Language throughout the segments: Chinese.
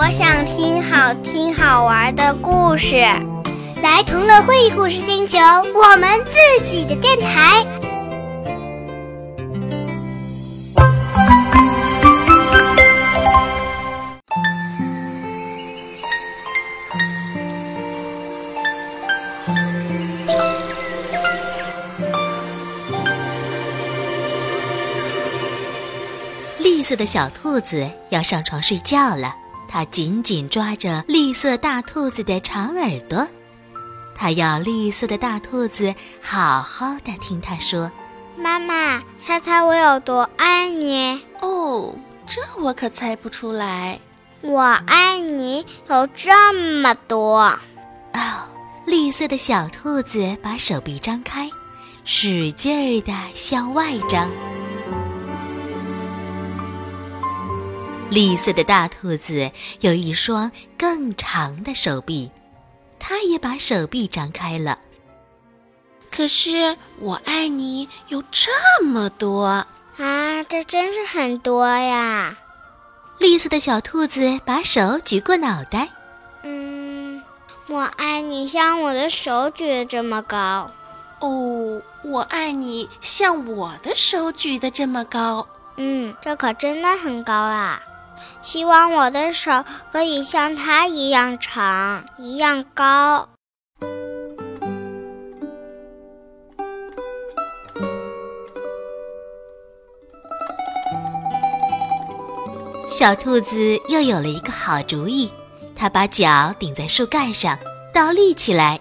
我想听好听好玩的故事，来同乐会故事星球，我们自己的电台。绿色的小兔子要上床睡觉了，它紧紧抓着绿色大兔子的长耳朵，他要绿色的大兔子好好的听他说：“妈妈，猜猜我有多爱你？”哦，这我可猜不出来。我爱你有这么多。哦，绿色的小兔子把手臂张开，使劲儿的向外张。绿色的大兔子有一双更长的手臂，它也把手臂张开了。可是我爱你有这么多啊！这真是很多呀！绿色的小兔子把手举过脑袋。嗯，我爱你像我的手举的这么高。哦，我爱你像我的手举的这么高。嗯，这可真的很高啊！希望我的手可以像它一样长，一样高。小兔子又有了一个好主意，它把脚顶在树干上，倒立起来。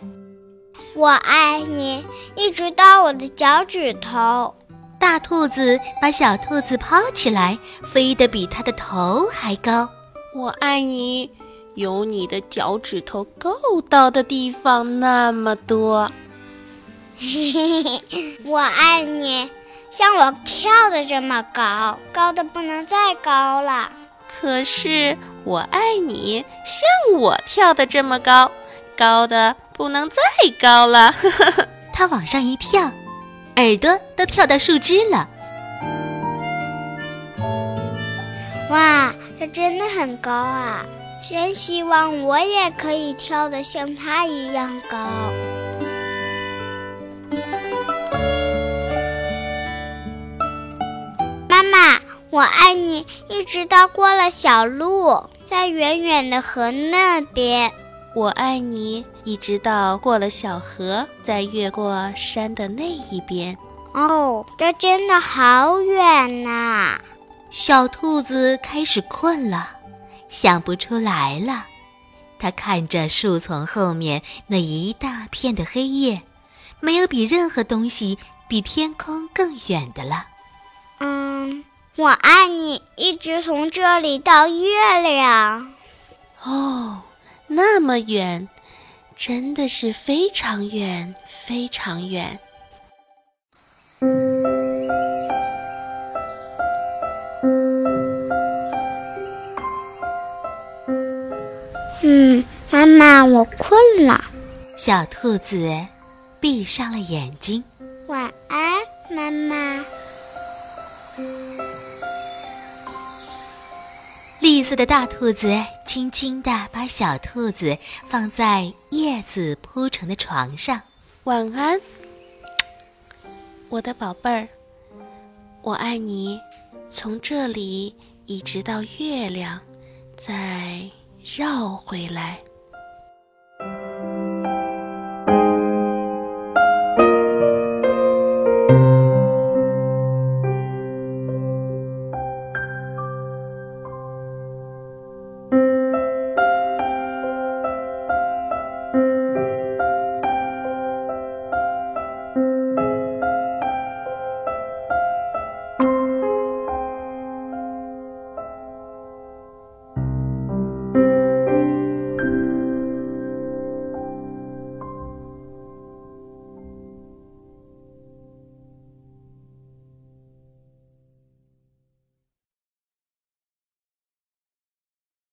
我爱你，一直到我的脚趾头。大兔子把小兔子抛起来，飞得比它的头还高。我爱你，有你的脚趾头够到的地方那么多。嘿嘿嘿，我爱你，像我跳的这么高，高的不能再高了。可是我爱你，像我跳的这么高，高的不能再高了。它往上一跳。耳朵都跳到树枝了！哇，这真的很高啊！真希望我也可以跳得像它一样高。妈妈，我爱你，一直到过了小路，在远远的河那边。我爱你，一直到过了小河，再越过山的那一边。哦，这真的好远呐！小兔子开始困了，想不出来了。它看着树丛后面那一大片的黑夜，没有比任何东西比天空更远的了。嗯，我爱你，一直从这里到月亮。哦。那么远，真的是非常远，非常远。嗯，妈妈，我困了。小兔子闭上了眼睛。晚安，妈妈。绿色的大兔子轻轻地把小兔子放在叶子铺成的床上。晚安，我的宝贝儿，我爱你，从这里一直到月亮，再绕回来。